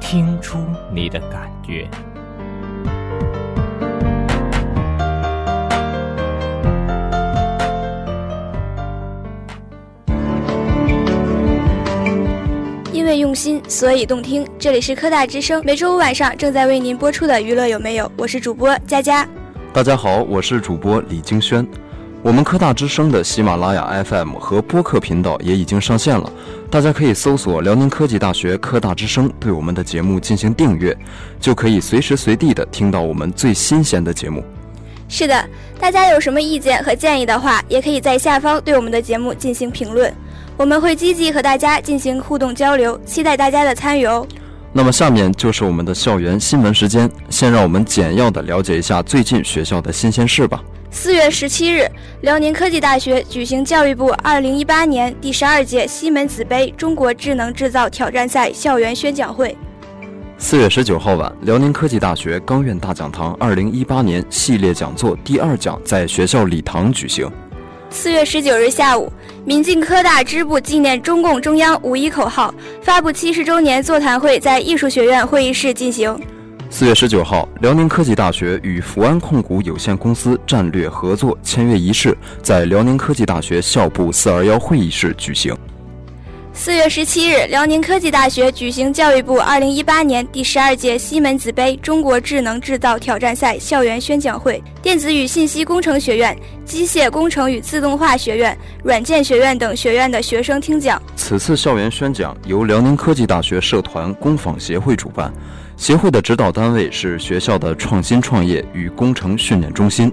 听出你的感觉。因为用心，所以动听。这里是科大之声，每周五晚上正在为您播出的《娱乐有没有》，我是主播佳佳。大家好，我是主播李京轩。我们科大之声的喜马拉雅 FM 和播客频道也已经上线了，大家可以搜索辽宁科技大学科大之声，对我们的节目进行订阅，就可以随时随地的听到我们最新鲜的节目。是的，大家有什么意见和建议的话，也可以在下方对我们的节目进行评论，我们会积极和大家进行互动交流，期待大家的参与哦。那么下面就是我们的校园新闻时间，先让我们简要的了解一下最近学校的新鲜事吧。四月十七日，辽宁科技大学举行教育部二零一八年第十二届西门子杯中国智能制造挑战赛校园宣讲会。四月十九号晚，辽宁科技大学钢院大讲堂二零一八年系列讲座第二讲在学校礼堂举行。四月十九日下午，民进科大支部纪念中共中央五一口号发布七十周年座谈会在艺术学院会议室进行。四月十九号，辽宁科技大学与福安控股有限公司战略合作签约仪式在辽宁科技大学校部四二幺会议室举行。四月十七日，辽宁科技大学举行教育部二零一八年第十二届西门子杯中国智能制造挑战赛校园宣讲会，电子与信息工程学院、机械工程与自动化学院、软件学院等学院的学生听讲。此次校园宣讲由辽宁科技大学社团工坊协会主办，协会的指导单位是学校的创新创业与工程训练中心。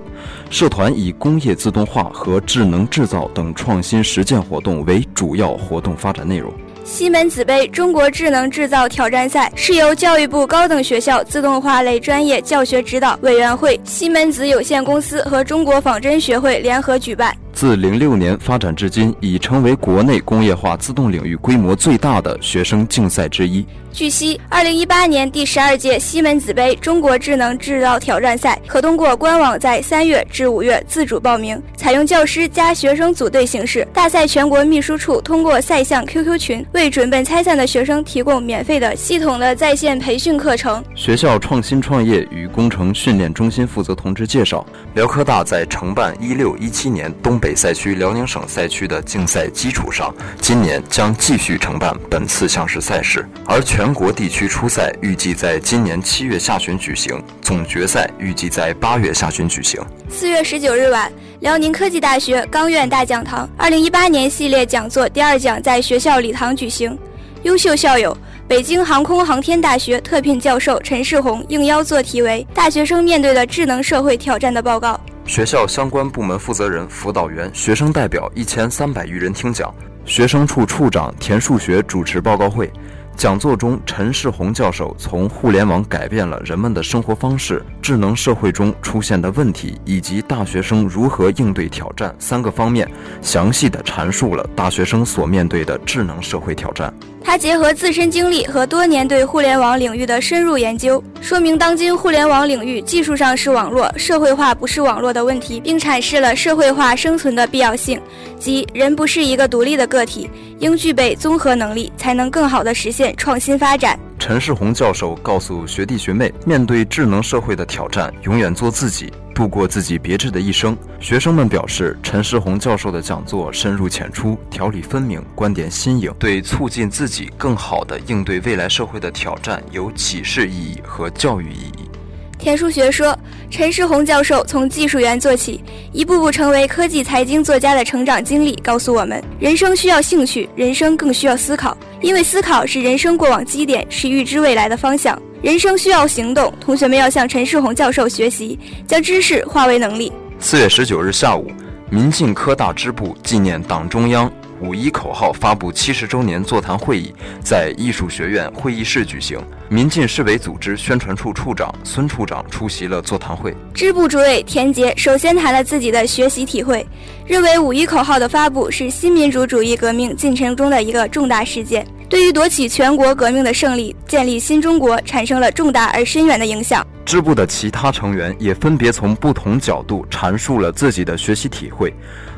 社团以工业自动化和智能制造等创新实践活动为主要活动发展内容。西门子杯中国智能制造挑战赛是由教育部高等学校自动化类专业教学指导委员会、西门子有限公司和中国仿真学会联合举办。自零六年发展至今，已成为国内工业化自动领域规模最大的学生竞赛之一。据悉，二零一八年第十二届西门子杯中国智能制造挑战赛可通过官网在三月至五月自主报名，采用教师加学生组队形式。大赛全国秘书处通过赛项 QQ 群为准备参赛的学生提供免费的系统的在线培训课程。学校创新创业与工程训练中心负责同志介绍，辽科大在承办一六一七年东北赛区辽宁省赛区的竞赛基础上，今年将继续承办本次项式赛事，而全国地区初赛预计在今年七月下旬举行，总决赛预计在八月下旬举行。四月十九日晚，辽宁科技大学钢院大讲堂二零一八年系列讲座第二讲在学校礼堂举行。优秀校友，北京航空航天大学特聘教授陈世宏应邀做题为《大学生面对的智能社会挑战》的报告。学校相关部门负责人、辅导员、学生代表一千三百余人听讲，学生处处长田树学主持报告会。讲座中，陈世宏教授从互联网改变了人们的生活方式、智能社会中出现的问题以及大学生如何应对挑战三个方面，详细的阐述了大学生所面对的智能社会挑战。他结合自身经历和多年对互联网领域的深入研究，说明当今互联网领域技术上是网络，社会化不是网络的问题，并阐释了社会化生存的必要性，即人不是一个独立的个体，应具备综合能力，才能更好地实现创新发展。陈世宏教授告诉学弟学妹，面对智能社会的挑战，永远做自己，度过自己别致的一生。学生们表示，陈世宏教授的讲座深入浅出，条理分明，观点新颖，对促进自己更好地应对未来社会的挑战有启示意义和教育意义。田树学说，陈世宏教授从技术员做起，一步步成为科技财经作家的成长经历，告诉我们：人生需要兴趣，人生更需要思考，因为思考是人生过往基点，是预知未来的方向。人生需要行动，同学们要向陈世宏教授学习，将知识化为能力。四月十九日下午，民进科大支部纪念党中央五一口号发布七十周年座谈会议在艺术学院会议室举行。民进市委组织宣传处处长孙处长出席了座谈会。支部主委田杰首先谈了自己的学习体会，认为五一口号的发布是新民主主义革命进程中的一个重大事件。对于夺取全国革命的胜利、建立新中国产生了重大而深远的影响。支部的其他成员也分别从不同角度阐述了自己的学习体会。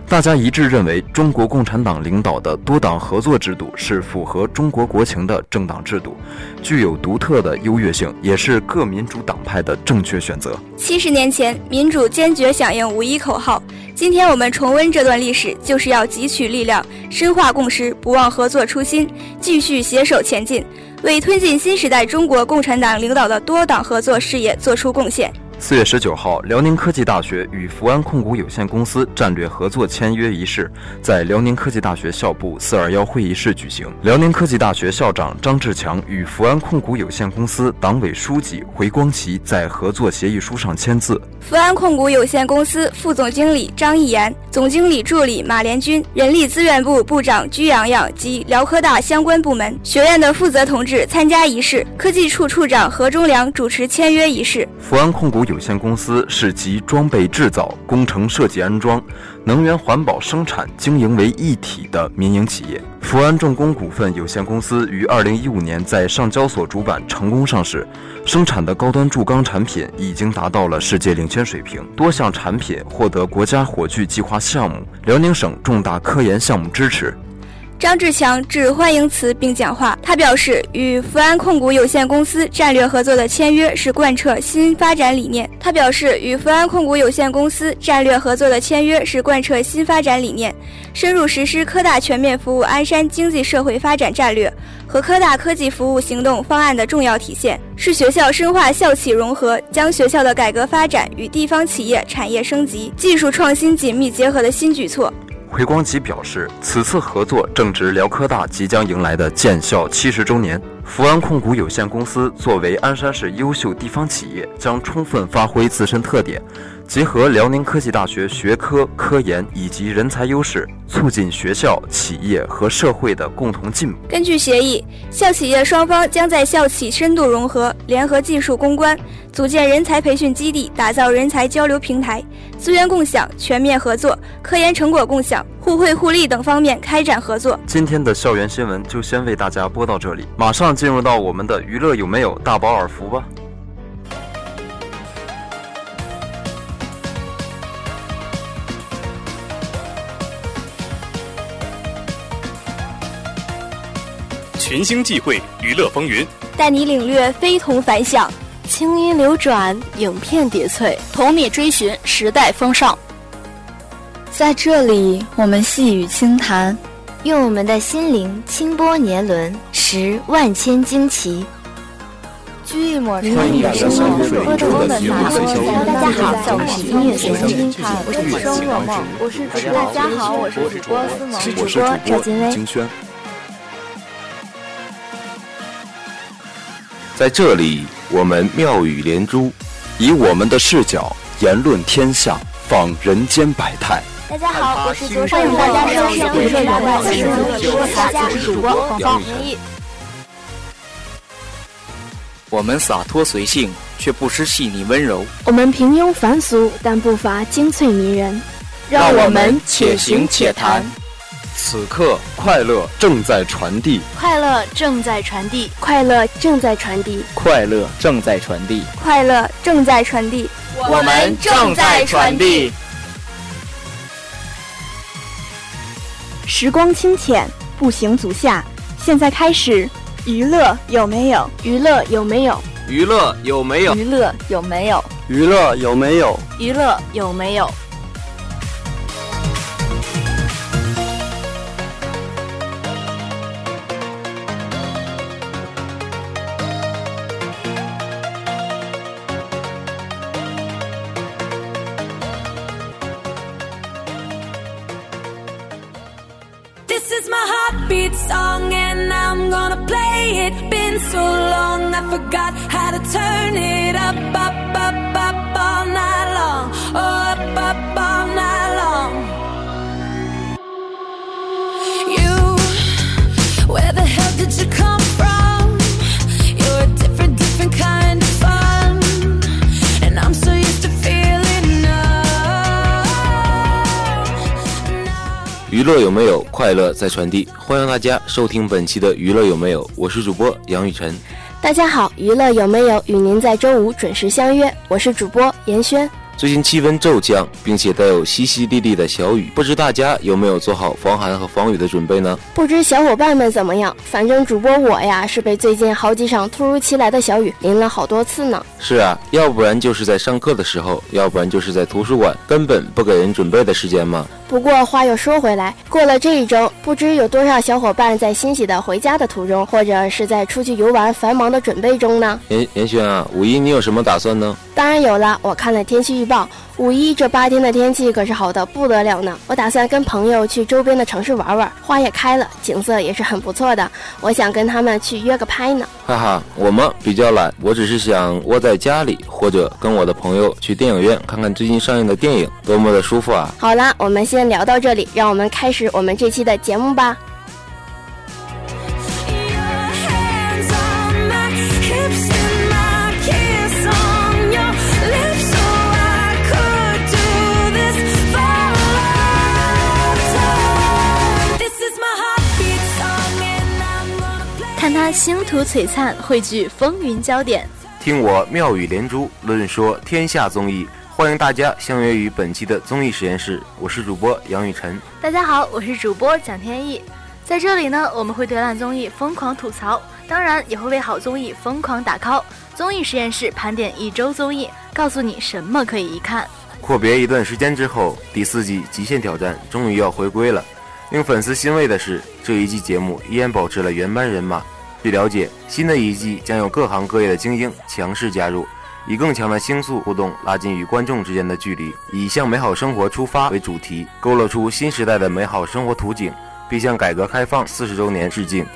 大家一致认为，中国共产党领导的多党合作制度是符合中国国情的政党制度，具有独特的优越性，也是各民主党派的正确选择。七十年前，民主坚决响应五一口号。今天我们重温这段历史，就是要汲取力量，深化共识，不忘合作初心，继续携手前进，为推进新时代中国共产党领导的多党合作事业做出贡献。四月十九号，辽宁科技大学与福安控股有限公司战略合作签约仪式在辽宁科技大学校部四二幺会议室举行。辽宁科技大学校长张志强与福安控股有限公司党委书记回光奇在合作协议书上签字。福安控股有限公司副总经理张义言、总经理助理马连军、人力资源部部长鞠洋洋及辽科大相关部门、学院的负责同志参加仪式。科技处处长何忠良主持签约仪式。福安控股。有限公司是集装备制造、工程设计、安装、能源环保生产经营为一体的民营企业。福安重工股份有限公司于二零一五年在上交所主板成功上市，生产的高端铸钢产品已经达到了世界领先水平，多项产品获得国家火炬计划项目、辽宁省重大科研项目支持。张志强致欢迎词并讲话。他表示，与福安控股有限公司战略合作的签约是贯彻新发展理念。他表示，与福安控股有限公司战略合作的签约是贯彻新发展理念，深入实施科大全面服务鞍山经济社会发展战略和科大科技服务行动方案的重要体现，是学校深化校企融合，将学校的改革发展与地方企业产业升级、技术创新紧密结合的新举措。回光吉表示，此次合作正值辽科大即将迎来的建校七十周年。福安控股有限公司作为鞍山市优秀地方企业，将充分发挥自身特点，结合辽宁科技大学学科、科研以及人才优势，促进学校、企业和社会的共同进步。根据协议，校企业双方将在校企深度融合、联合技术攻关、组建人才培训基地、打造人才交流平台、资源共享、全面合作、科研成果共享、互惠互利等方面开展合作。今天的校园新闻就先为大家播到这里，马上。进入到我们的娱乐有没有大饱耳福吧？群星际会，娱乐风云，带你领略非同凡响，清音流转，影片叠翠，同你追寻时代风尚。在这里，我们细语轻谈。用我们的心灵轻拨年轮，拾万千惊奇。掬一抹欢迎大家收听《歌中的大家好，我是音乐随心，我是主播若梦，我是主播大家好，我是主播思萌，主播赵金威。在这里，我们妙语连珠，以我们的视角言论天下，访人间百态。大家好，我是主播，欢迎大家收听《娱乐有我是主播大家，我是主播黄芳明我们洒脱随性，却不失细腻温柔；我们平庸凡俗，但不乏精粹迷人。让我们且行且谈。此刻，快乐正在传递，快乐正在传递，快乐正在传递，快乐正在传递，快乐正在传递，我们正在传递。时光清浅，步行足下。现在开始，娱乐有没有？娱乐有没有？娱乐有没有？娱乐有没有？娱乐有没有？娱乐有没有乐有没有？快乐在传递。欢迎大家收听本期的娱乐有没有？我是主播杨雨晨。大家好，娱乐有没有？与您在周五准时相约。我是主播严轩。最近气温骤降，并且带有淅淅沥沥的小雨，不知大家有没有做好防寒和防雨的准备呢？不知小伙伴们怎么样？反正主播我呀，是被最近好几场突如其来的小雨淋了好多次呢。是啊，要不然就是在上课的时候，要不然就是在图书馆，根本不给人准备的时间嘛。不过话又说回来，过了这一周，不知有多少小伙伴在欣喜的回家的途中，或者是在出去游玩繁忙的准备中呢？严严轩啊，五一你有什么打算呢？当然有了，我看了天气预报，五一这八天的天气可是好的不得了呢。我打算跟朋友去周边的城市玩玩，花也开了，景色也是很不错的。我想跟他们去约个拍呢。哈哈，我们比较懒，我只是想窝在家里，或者跟我的朋友去电影院看看最近上映的电影，多么的舒服啊！好了，我们先聊到这里，让我们开始我们这期的节目吧。看他星途璀璨，汇聚风云焦点。听我妙语连珠，论说天下综艺。欢迎大家相约于本期的综艺实验室，我是主播杨雨晨。大家好，我是主播蒋天意。在这里呢，我们会对烂综艺疯狂吐槽，当然也会为好综艺疯狂打 call。综艺实验室盘点一周综艺，告诉你什么可以一看。阔别一段时间之后，第四季《极限挑战》终于要回归了。令粉丝欣慰的是，这一季节目依然保持了原班人马。据了解，新的一季将有各行各业的精英强势加入，以更强的星速互动拉近与观众之间的距离，以向美好生活出发为主题，勾勒出新时代的美好生活图景，并向改革开放四十周年致敬。《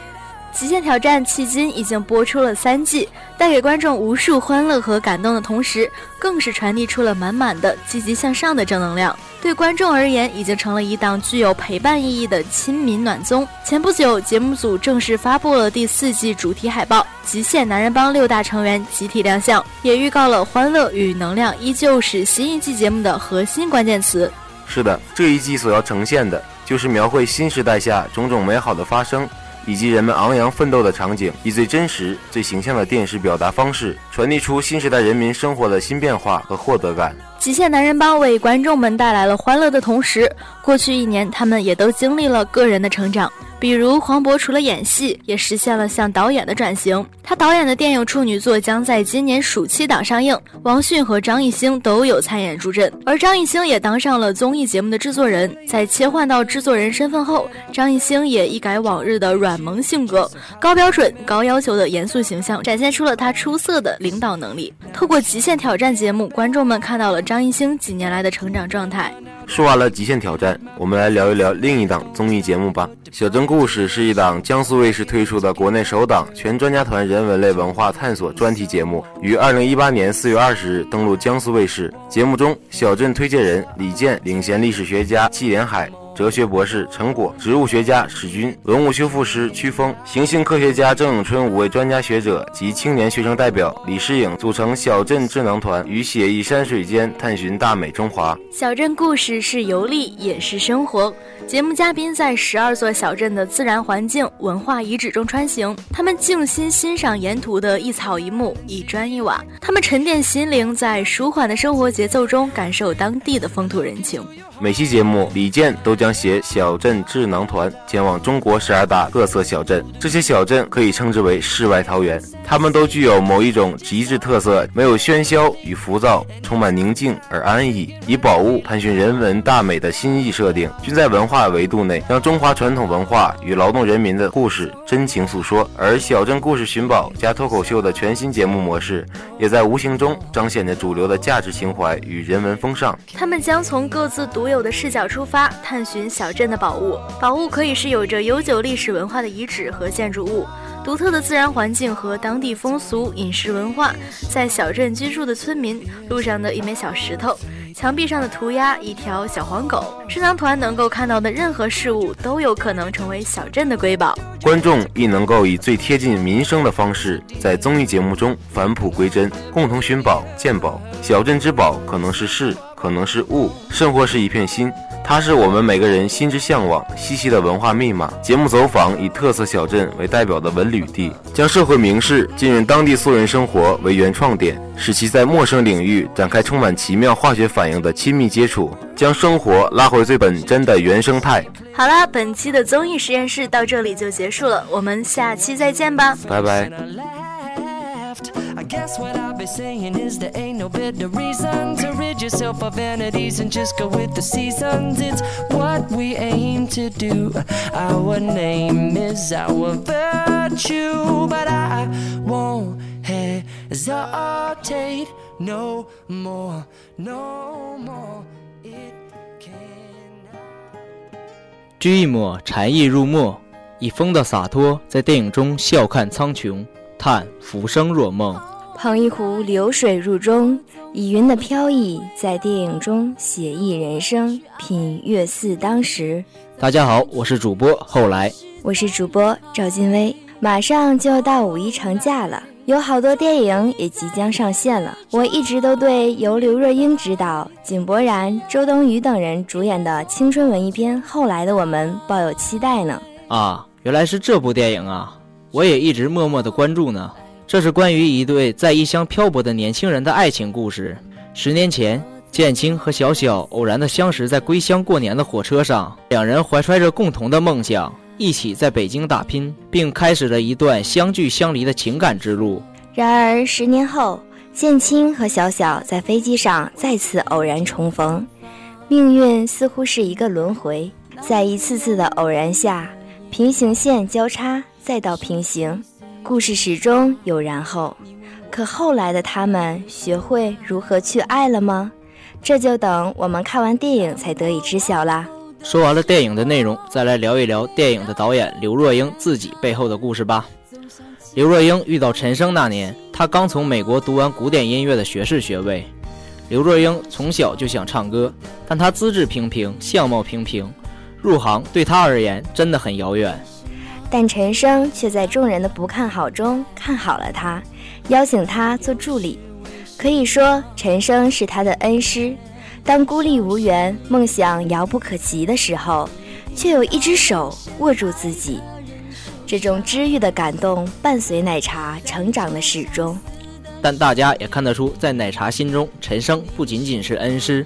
极限挑战》迄今已经播出了三季，带给观众无数欢乐和感动的同时，更是传递出了满满的积极向上的正能量。对观众而言，已经成了一档具有陪伴意义的亲民暖综。前不久，节目组正式发布了第四季主题海报，《极限男人帮》六大成员集体亮相，也预告了欢乐与能量依旧是新一季节目的核心关键词。是的，这一季所要呈现的就是描绘新时代下种种美好的发生。以及人们昂扬奋斗的场景，以最真实、最形象的电视表达方式，传递出新时代人民生活的新变化和获得感。极限男人帮为观众们带来了欢乐的同时，过去一年他们也都经历了个人的成长。比如黄渤除了演戏，也实现了向导演的转型。他导演的电影处女作将在今年暑期档上映，王迅和张艺兴都有参演助阵，而张艺兴也当上了综艺节目的制作人。在切换到制作人身份后，张艺兴也一改往日的软萌性格，高标准、高要求的严肃形象，展现出了他出色的领导能力。透过《极限挑战》节目，观众们看到了张艺兴几年来的成长状态。说完了《极限挑战》，我们来聊一聊另一档综艺节目吧。《小镇故事》是一档江苏卫视推出的国内首档全专家团人文类文化探索专题节目，于二零一八年四月二十日登陆江苏卫视。节目中，小镇推荐人李健领衔历史学家季连海。哲学博士陈果、植物学家史军、文物修复师曲峰、行星科学家郑永春五位专家学者及青年学生代表李诗颖组成小镇智囊团，于写意山水间探寻大美中华。小镇故事是游历，也是生活。节目嘉宾在十二座小镇的自然环境、文化遗址中穿行，他们静心欣赏沿途的一草一木、一砖一瓦，他们沉淀心灵，在舒缓的生活节奏中感受当地的风土人情。每期节目，李健都将携小镇智囊团前往中国十二大各色小镇。这些小镇可以称之为世外桃源，它们都具有某一种极致特色，没有喧嚣与浮躁，充满宁静而安逸。以宝物探寻人文大美的新意设定，均在文化维度内，让中华传统文化与劳动人民的故事真情诉说。而小镇故事寻宝加脱口秀的全新节目模式，也在无形中彰显着主流的价值情怀与人文风尚。他们将从各自独有的视角出发，探寻小镇的宝物。宝物可以是有着悠久历史文化的遗址和建筑物，独特的自然环境和当地风俗、饮食文化，在小镇居住的村民，路上的一枚小石头，墙壁上的涂鸦，一条小黄狗。智囊团能够看到的任何事物，都有可能成为小镇的瑰宝。观众亦能够以最贴近民生的方式，在综艺节目中返璞归真，共同寻宝鉴宝。小镇之宝可能是市。可能是物，甚或是一片心，它是我们每个人心之向往、细细的文化密码。节目走访以特色小镇为代表的文旅地，将社会名士浸润当地素人生活为原创点，使其在陌生领域展开充满奇妙化学反应的亲密接触，将生活拉回最本真的原生态。好了，本期的综艺实验室到这里就结束了，我们下期再见吧，拜拜。Guess what I'll be saying is there ain't no better reason to rid yourself of vanities and just go with the seasons. It's what we aim to do. Our name is our virtue, but I won't hesitate no more, no more. It cannot. 掬一抹禅意入墨，以风的洒脱，在电影中笑看苍穹。叹浮生若梦，捧一壶流水入中，以云的飘逸，在电影中写意人生，品月似当时。大家好，我是主播后来，我是主播赵金威。马上就要到五一长假了，有好多电影也即将上线了。我一直都对由刘若英执导、井柏然、周冬雨等人主演的青春文艺片《后来的我们》抱有期待呢。啊，原来是这部电影啊！我也一直默默的关注呢。这是关于一对在异乡漂泊的年轻人的爱情故事。十年前，建青和小小偶然的相识在归乡过年的火车上，两人怀揣着共同的梦想，一起在北京打拼，并开始了一段相聚相离的情感之路。然而，十年后，建青和小小在飞机上再次偶然重逢，命运似乎是一个轮回，在一次次的偶然下，平行线交叉。再到平行，故事始终有然后。可后来的他们学会如何去爱了吗？这就等我们看完电影才得以知晓啦。说完了电影的内容，再来聊一聊电影的导演刘若英自己背后的故事吧。刘若英遇到陈升那年，她刚从美国读完古典音乐的学士学位。刘若英从小就想唱歌，但她资质平平，相貌平平，入行对她而言真的很遥远。但陈升却在众人的不看好中看好了他，邀请他做助理。可以说，陈升是他的恩师。当孤立无援、梦想遥不可及的时候，却有一只手握住自己。这种治愈的感动伴随奶茶成长的始终。但大家也看得出，在奶茶心中，陈升不仅仅是恩师，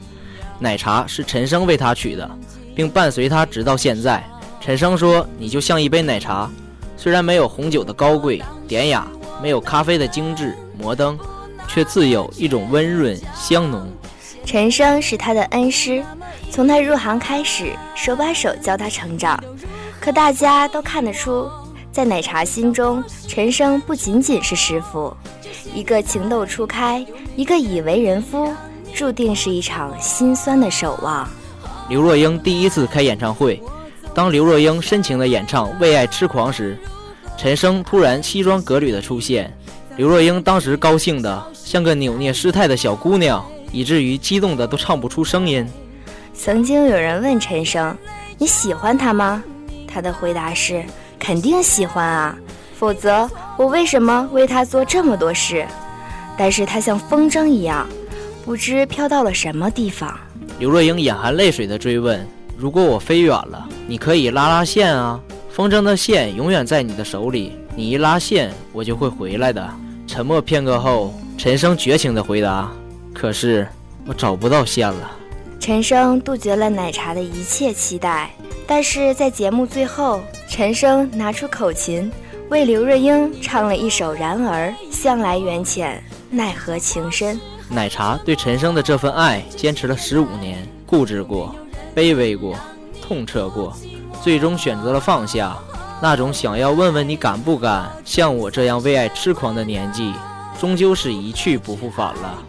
奶茶是陈升为他取的，并伴随他直到现在。陈升说：“你就像一杯奶茶，虽然没有红酒的高贵典雅，没有咖啡的精致摩登，却自有一种温润香浓。”陈升是他的恩师，从他入行开始，手把手教他成长。可大家都看得出，在奶茶心中，陈升不仅仅是师傅，一个情窦初开，一个已为人夫，注定是一场心酸的守望。刘若英第一次开演唱会。当刘若英深情地演唱《为爱痴狂》时，陈升突然西装革履的出现。刘若英当时高兴的像个扭捏失态的小姑娘，以至于激动的都唱不出声音。曾经有人问陈升：“你喜欢他吗？”他的回答是：“肯定喜欢啊，否则我为什么为他做这么多事？”但是他像风筝一样，不知飘到了什么地方。刘若英眼含泪水的追问。如果我飞远了，你可以拉拉线啊！风筝的线永远在你的手里，你一拉线，我就会回来的。沉默片刻后，陈升绝情的回答：“可是我找不到线了。”陈升杜绝了奶茶的一切期待，但是在节目最后，陈升拿出口琴，为刘若英唱了一首《然而》，向来缘浅，奈何情深。奶茶对陈升的这份爱，坚持了十五年，固执过。卑微过，痛彻过，最终选择了放下。那种想要问问你敢不敢像我这样为爱痴狂的年纪，终究是一去不复返了。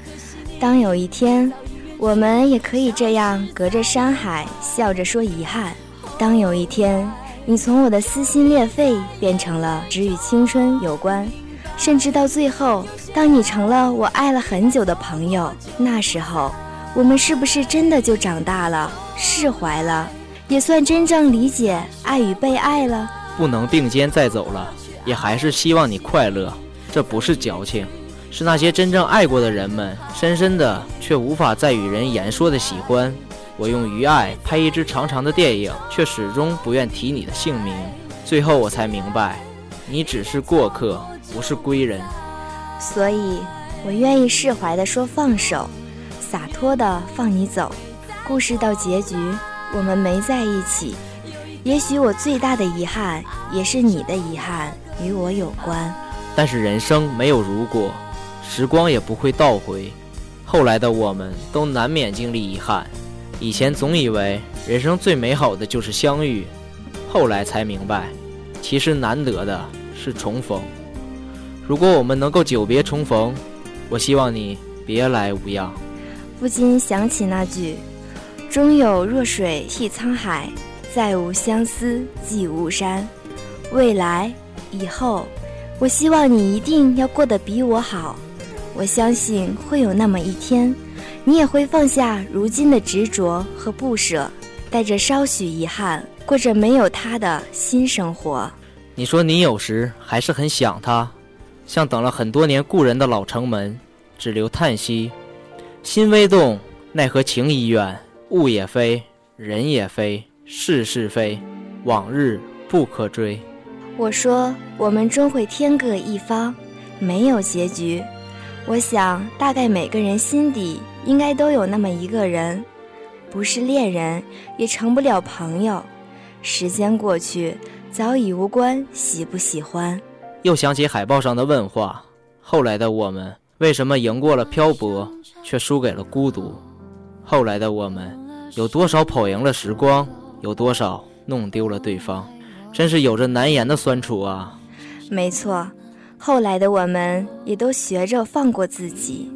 当有一天，我们也可以这样隔着山海笑着说遗憾；当有一天，你从我的撕心裂肺变成了只与青春有关，甚至到最后，当你成了我爱了很久的朋友，那时候。我们是不是真的就长大了，释怀了，也算真正理解爱与被爱了？不能并肩再走了，也还是希望你快乐。这不是矫情，是那些真正爱过的人们深深的却无法再与人言说的喜欢。我用于爱拍一支长长的电影，却始终不愿提你的姓名。最后我才明白，你只是过客，不是归人。所以，我愿意释怀的说放手，洒脱的放你走。故事到结局，我们没在一起。也许我最大的遗憾，也是你的遗憾，与我有关。但是人生没有如果，时光也不会倒回。后来的我们都难免经历遗憾。以前总以为人生最美好的就是相遇，后来才明白，其实难得的是重逢。如果我们能够久别重逢，我希望你别来无恙。不禁想起那句：“终有弱水替沧海，再无相思寄巫山。”未来，以后，我希望你一定要过得比我好。我相信会有那么一天。你也会放下如今的执着和不舍，带着稍许遗憾，过着没有他的新生活。你说你有时还是很想他，像等了很多年故人的老城门，只留叹息。心微动，奈何情已远，物也非，人也非，事是非，往日不可追。我说我们终会天各一方，没有结局。我想，大概每个人心底应该都有那么一个人，不是恋人，也成不了朋友。时间过去，早已无关喜不喜欢。又想起海报上的问话：后来的我们，为什么赢过了漂泊，却输给了孤独？后来的我们，有多少跑赢了时光，有多少弄丢了对方？真是有着难言的酸楚啊！没错。后来的我们也都学着放过自己，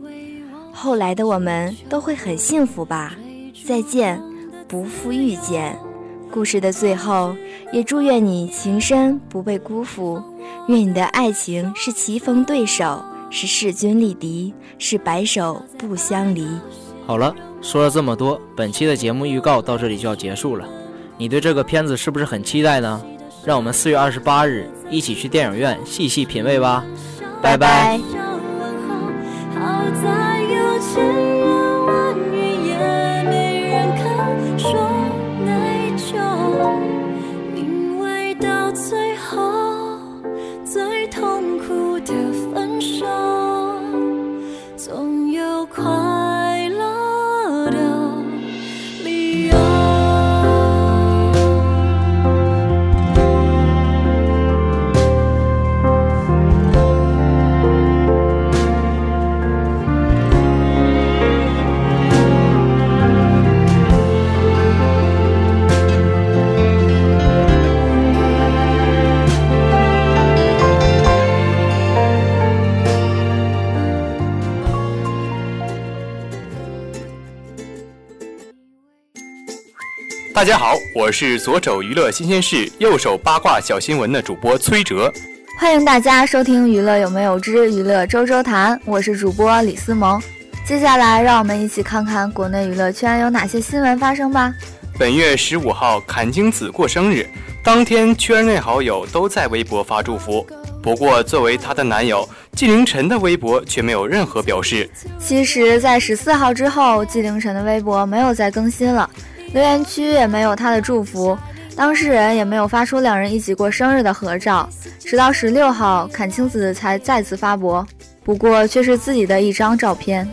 后来的我们都会很幸福吧。再见，不负遇见。故事的最后，也祝愿你情深不被辜负，愿你的爱情是棋逢对手，是势均力敌，是白首不相离。好了，说了这么多，本期的节目预告到这里就要结束了。你对这个片子是不是很期待呢？让我们四月二十八日一起去电影院细细品味吧，拜拜。大家好，我是左手娱乐新鲜事、右手八卦小新闻的主播崔哲。欢迎大家收听《娱乐有没有之娱乐周周谈》，我是主播李思萌。接下来，让我们一起看看国内娱乐圈有哪些新闻发生吧。本月十五号，阚清子过生日，当天圈内好友都在微博发祝福。不过，作为她的男友纪凌尘的微博却没有任何表示。其实，在十四号之后，纪凌尘的微博没有再更新了。留言区也没有他的祝福，当事人也没有发出两人一起过生日的合照。直到十六号，阚清子才再次发博，不过却是自己的一张照片。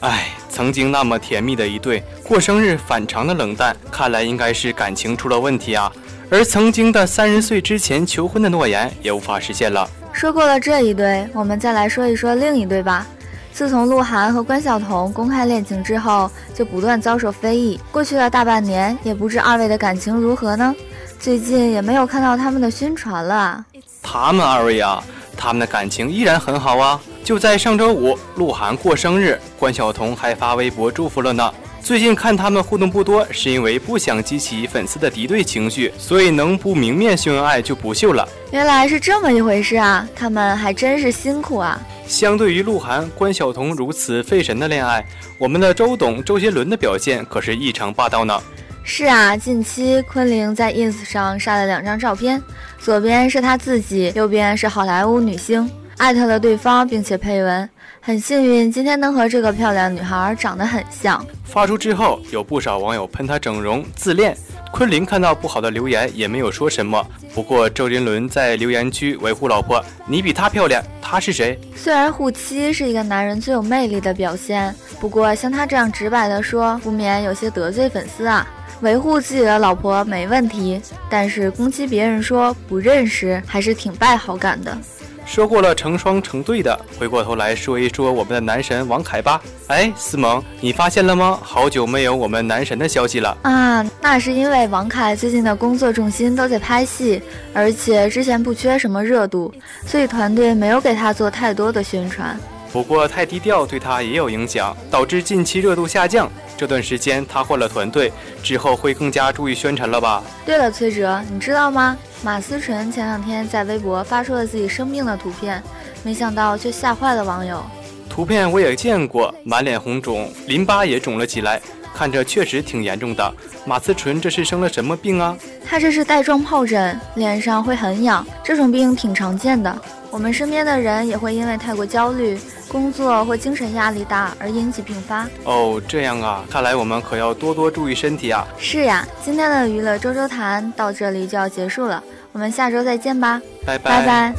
唉，曾经那么甜蜜的一对，过生日反常的冷淡，看来应该是感情出了问题啊。而曾经的三十岁之前求婚的诺言也无法实现了。说过了这一对，我们再来说一说另一对吧。自从鹿晗和关晓彤公开恋情之后，就不断遭受非议。过去了大半年，也不知二位的感情如何呢？最近也没有看到他们的宣传了。他们二位啊，他们的感情依然很好啊！就在上周五，鹿晗过生日，关晓彤还发微博祝福了呢。最近看他们互动不多，是因为不想激起粉丝的敌对情绪，所以能不明面秀恩爱就不秀了。原来是这么一回事啊！他们还真是辛苦啊。相对于鹿晗、关晓彤如此费神的恋爱，我们的周董周杰伦的表现可是异常霸道呢。是啊，近期昆凌在 ins 上晒了两张照片，左边是她自己，右边是好莱坞女星，艾特了对方，并且配文：“很幸运今天能和这个漂亮女孩长得很像。发出之后，有不少网友喷她整容自恋。昆凌看到不好的留言也没有说什么。不过周杰伦在留言区维护老婆：“你比她漂亮，她是谁？”虽然护妻是一个男人最有魅力的表现，不过像他这样直白的说，不免有些得罪粉丝啊。维护自己的老婆没问题，但是攻击别人说不认识，还是挺败好感的。说过了成双成对的，回过头来说一说我们的男神王凯吧。哎，思萌，你发现了吗？好久没有我们男神的消息了啊！那是因为王凯最近的工作重心都在拍戏，而且之前不缺什么热度，所以团队没有给他做太多的宣传。不过太低调对他也有影响，导致近期热度下降。这段时间他换了团队，之后会更加注意宣传了吧？对了，崔哲，你知道吗？马思纯前两天在微博发出了自己生病的图片，没想到却吓坏了网友。图片我也见过，满脸红肿，淋巴也肿了起来，看着确实挺严重的。马思纯这是生了什么病啊？她这是带状疱疹，脸上会很痒，这种病挺常见的。我们身边的人也会因为太过焦虑。工作或精神压力大而引起并发哦，这样啊，看来我们可要多多注意身体啊。是呀，今天的娱乐周周谈到这里就要结束了，我们下周再见吧，拜拜拜拜。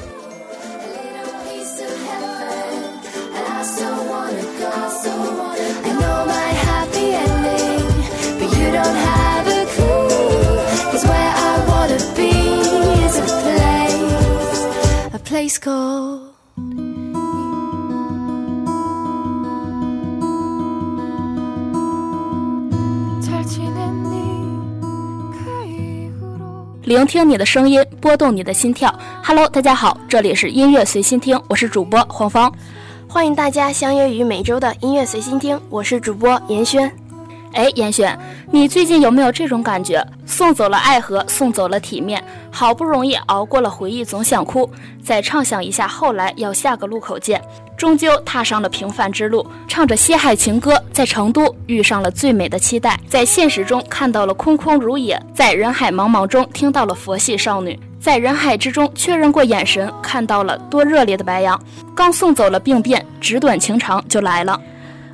聆听你的声音，拨动你的心跳。Hello，大家好，这里是音乐随心听，我是主播黄芳，欢迎大家相约于每周的音乐随心听，我是主播严轩。哎，严选，你最近有没有这种感觉？送走了爱河，送走了体面，好不容易熬过了回忆，总想哭。再畅想一下，后来要下个路口见。终究踏上了平凡之路，唱着西海情歌，在成都遇上了最美的期待，在现实中看到了空空如也，在人海茫茫中听到了佛系少女，在人海之中确认过眼神，看到了多热烈的白羊。刚送走了病变，纸短情长就来了。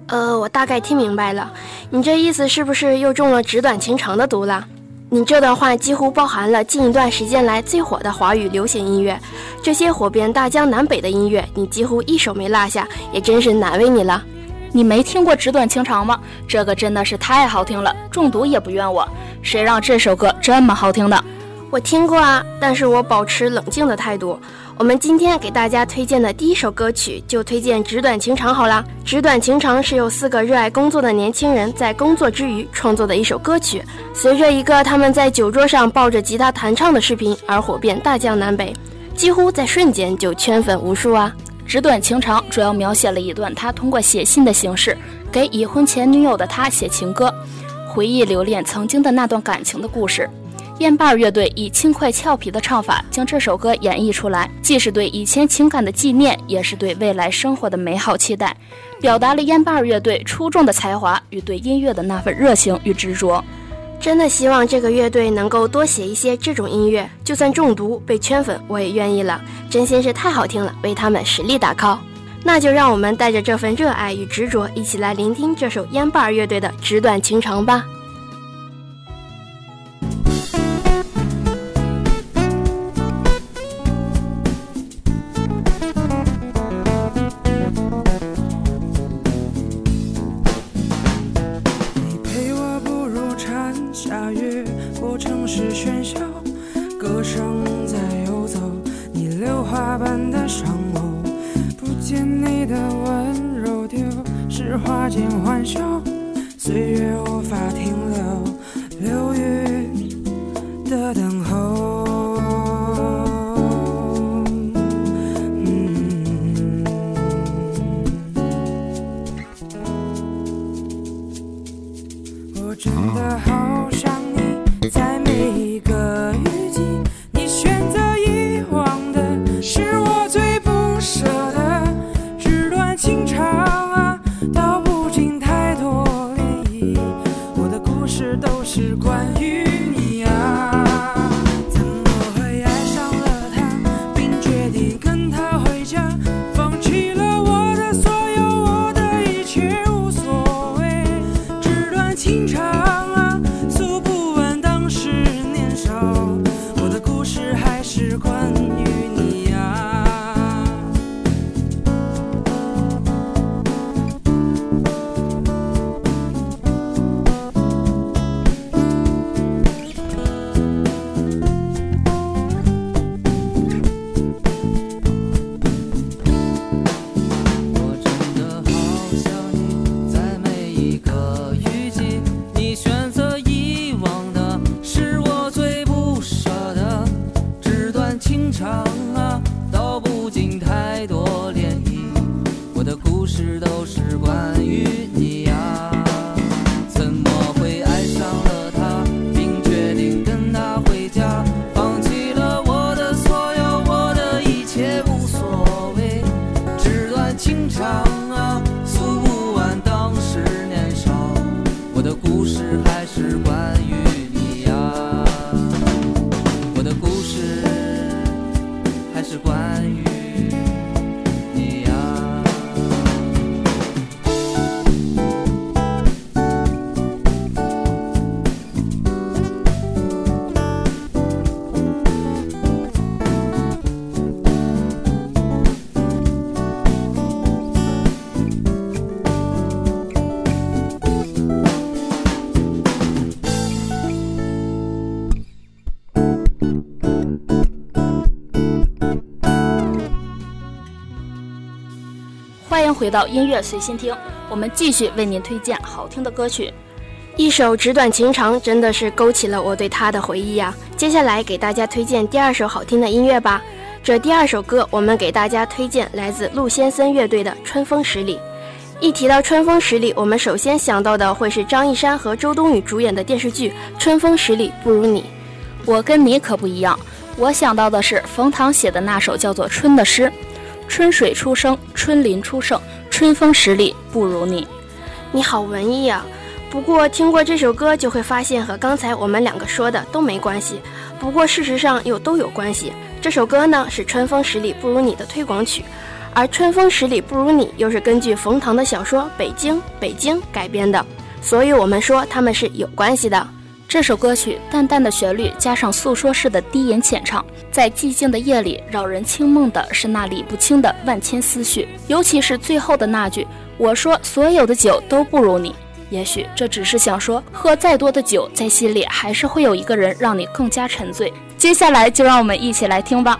呃，我大概听明白了，你这意思是不是又中了纸短情长的毒了？你这段话几乎包含了近一段时间来最火的华语流行音乐，这些火遍大江南北的音乐，你几乎一首没落下，也真是难为你了。你没听过《纸短情长》吗？这个真的是太好听了，中毒也不怨我。谁让这首歌这么好听的？我听过啊，但是我保持冷静的态度。我们今天给大家推荐的第一首歌曲，就推荐《纸短情长》好了。《纸短情长》是由四个热爱工作的年轻人在工作之余创作的一首歌曲，随着一个他们在酒桌上抱着吉他弹唱的视频而火遍大江南北，几乎在瞬间就圈粉无数啊！《纸短情长》主要描写了一段他通过写信的形式给已婚前女友的他写情歌，回忆留恋曾经的那段感情的故事。烟把乐队以轻快俏皮的唱法将这首歌演绎出来，既是对以前情感的纪念，也是对未来生活的美好期待，表达了烟把乐队出众的才华与对音乐的那份热情与执着。真的希望这个乐队能够多写一些这种音乐，就算中毒被圈粉，我也愿意了。真心是太好听了，为他们实力打 call。那就让我们带着这份热爱与执着，一起来聆听这首烟把乐队的《纸短情长》吧。还是关于回到音乐随心听，我们继续为您推荐好听的歌曲。一首《纸短情长》真的是勾起了我对他的回忆呀、接下来给大家推荐第二首好听的音乐吧。这第二首歌，我们给大家推荐来自陆先森乐队的《春风十里》。一提到《春风十里》，我们首先想到的会是张一山和周冬雨主演的电视剧《春风十里不如你》。我跟你可不一样，我想到的是冯唐写的那首叫做《春》的诗：“春水初生，春林初盛，春风十里不如你。”你好文艺啊！不过听过这首歌，就会发现和刚才我们两个说的都没关系。不过事实上又都有关系。这首歌呢是《春风十里不如你》的推广曲，而《春风十里不如你》又是根据冯唐的小说《北京北京》改编的，所以我们说他们是有关系的。这首歌曲淡淡的旋律加上诉说式的低吟浅唱，在寂静的夜里扰人清梦的是那理不清的万千思绪，尤其是最后的那句“我说所有的酒都不如你”。也许这只是想说，喝再多的酒，在心里还是会有一个人让你更加沉醉。接下来就让我们一起来听吧。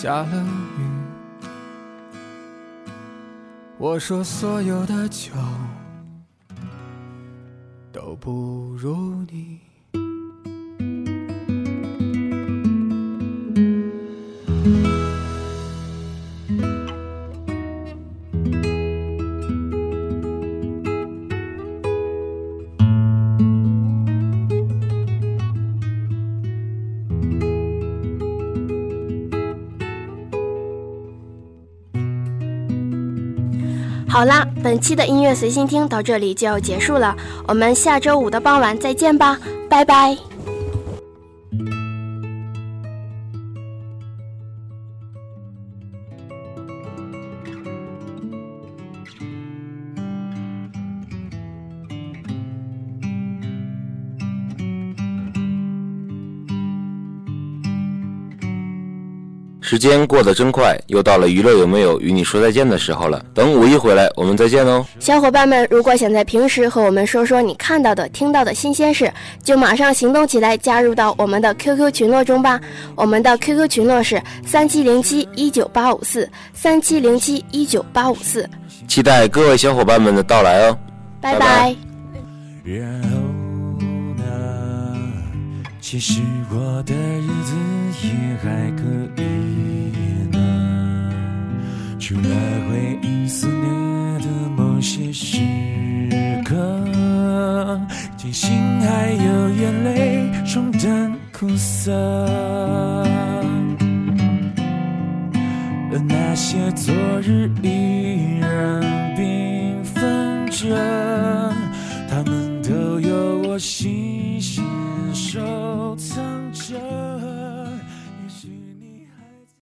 下了雨。我说所有的酒都不如你。好啦，本期的音乐随心听到这里就要结束了，我们下周五的傍晚再见吧，拜拜。时间过得真快，又到了娱乐有没有与你说再见的时候了。等五一回来，我们再见哦，小伙伴们！如果想在平时和我们说说你看到的、听到的新鲜事，就马上行动起来，加入到我们的 QQ 群落中吧。我们的 QQ 群落是三七零七一九八五四三七零七一九八五四，期待各位小伙伴们的到来哦，拜拜。其实我的日子也还可以呢，除了回忆思念的某些时刻，庆幸还有眼泪冲淡苦涩，而那些昨日依然缤纷着，它们我心。收藏着。